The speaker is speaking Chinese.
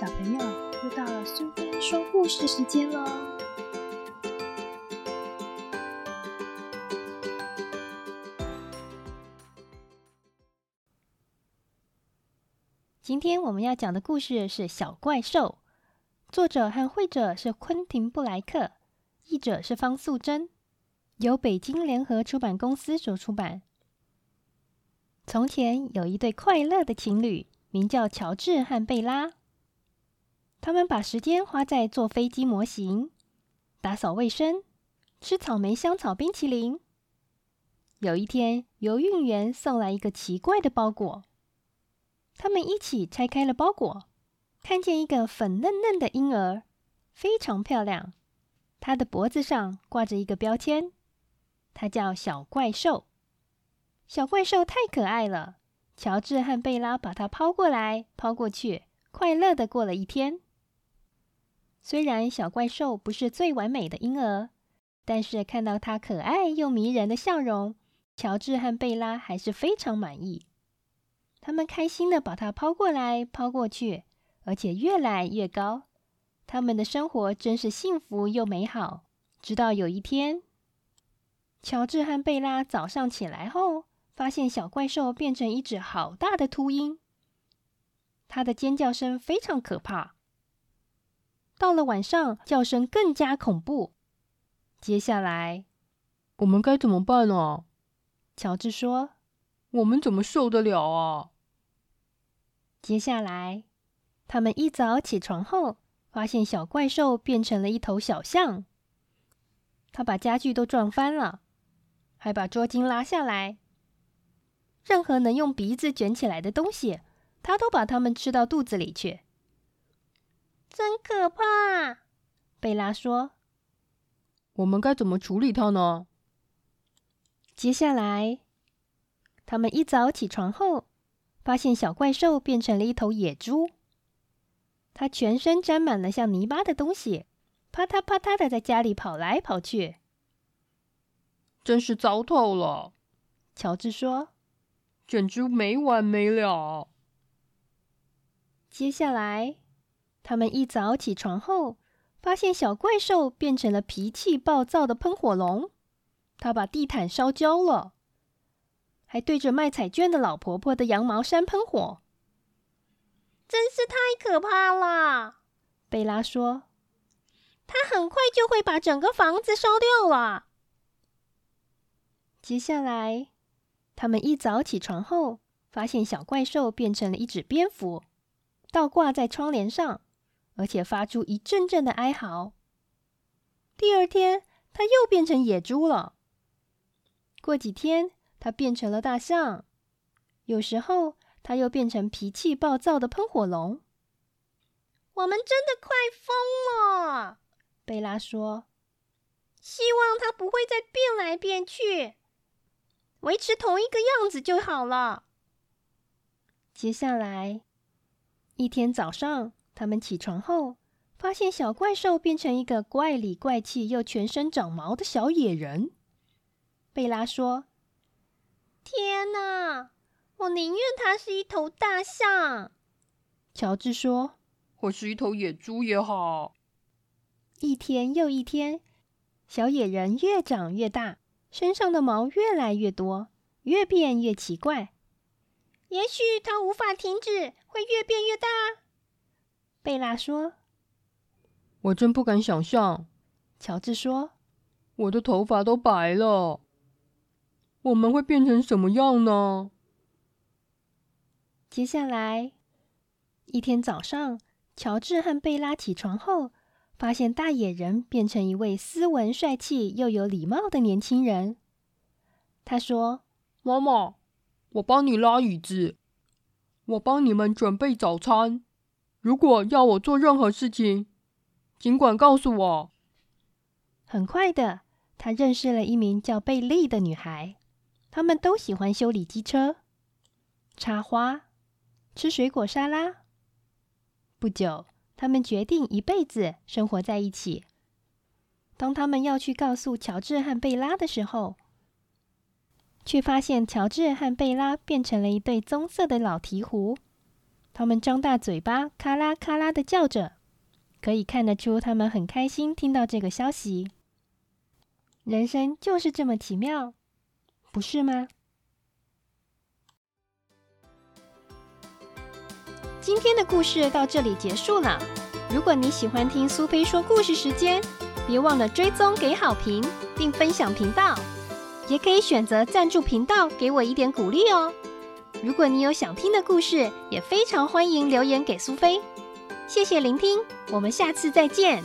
小朋友，又到了苏菲说故事时间喽！今天我们要讲的故事是《小怪兽》，作者和绘者是昆汀·布莱克，译者是方素珍，由北京联合出版公司所出版。从前有一对快乐的情侣，名叫乔治和贝拉。他们把时间花在做飞机模型、打扫卫生、吃草莓香草冰淇淋。有一天，邮运员送来一个奇怪的包裹，他们一起拆开了包裹，看见一个粉嫩嫩的婴儿，非常漂亮。他的脖子上挂着一个标签，他叫小怪兽。小怪兽太可爱了，乔治和贝拉把它抛过来抛过去，快乐的过了一天。虽然小怪兽不是最完美的婴儿，但是看到它可爱又迷人的笑容，乔治和贝拉还是非常满意。他们开心的把它抛过来抛过去，而且越来越高。他们的生活真是幸福又美好。直到有一天，乔治和贝拉早上起来后，发现小怪兽变成一只好大的秃鹰，它的尖叫声非常可怕。到了晚上，叫声更加恐怖。接下来，我们该怎么办呢？乔治说：“我们怎么受得了啊？”接下来，他们一早起床后，发现小怪兽变成了一头小象。他把家具都撞翻了，还把桌巾拉下来。任何能用鼻子卷起来的东西，他都把它们吃到肚子里去。真可怕，贝拉说：“我们该怎么处理它呢？”接下来，他们一早起床后，发现小怪兽变成了一头野猪。它全身沾满了像泥巴的东西，啪嗒啪嗒的在家里跑来跑去，真是糟透了。乔治说：“简直没完没了。”接下来。他们一早起床后，发现小怪兽变成了脾气暴躁的喷火龙。它把地毯烧焦了，还对着卖彩券的老婆婆的羊毛衫喷火，真是太可怕了。贝拉说：“他很快就会把整个房子烧掉了。”接下来，他们一早起床后，发现小怪兽变成了一只蝙蝠，倒挂在窗帘上。而且发出一阵阵的哀嚎。第二天，它又变成野猪了。过几天，它变成了大象。有时候，它又变成脾气暴躁的喷火龙。我们真的快疯了，贝拉说：“希望它不会再变来变去，维持同一个样子就好了。”接下来，一天早上。他们起床后，发现小怪兽变成一个怪里怪气又全身长毛的小野人。贝拉说：“天哪，我宁愿它是一头大象。”乔治说：“或是一头野猪也好。”一天又一天，小野人越长越大，身上的毛越来越多，越变越奇怪。也许它无法停止，会越变越大。贝拉说：“我真不敢想象。”乔治说：“我的头发都白了，我们会变成什么样呢？”接下来一天早上，乔治和贝拉起床后，发现大野人变成一位斯文、帅气又有礼貌的年轻人。他说：“妈妈，我帮你拉椅子，我帮你们准备早餐。”如果要我做任何事情，尽管告诉我。很快的，他认识了一名叫贝利的女孩。他们都喜欢修理机车、插花、吃水果沙拉。不久，他们决定一辈子生活在一起。当他们要去告诉乔治和贝拉的时候，却发现乔治和贝拉变成了一对棕色的老鹈鹕。它们张大嘴巴，咔啦咔啦的叫着，可以看得出它们很开心听到这个消息。人生就是这么奇妙，不是吗？今天的故事到这里结束了。如果你喜欢听苏菲说故事时间，别忘了追踪、给好评，并分享频道。也可以选择赞助频道，给我一点鼓励哦。如果你有想听的故事，也非常欢迎留言给苏菲。谢谢聆听，我们下次再见。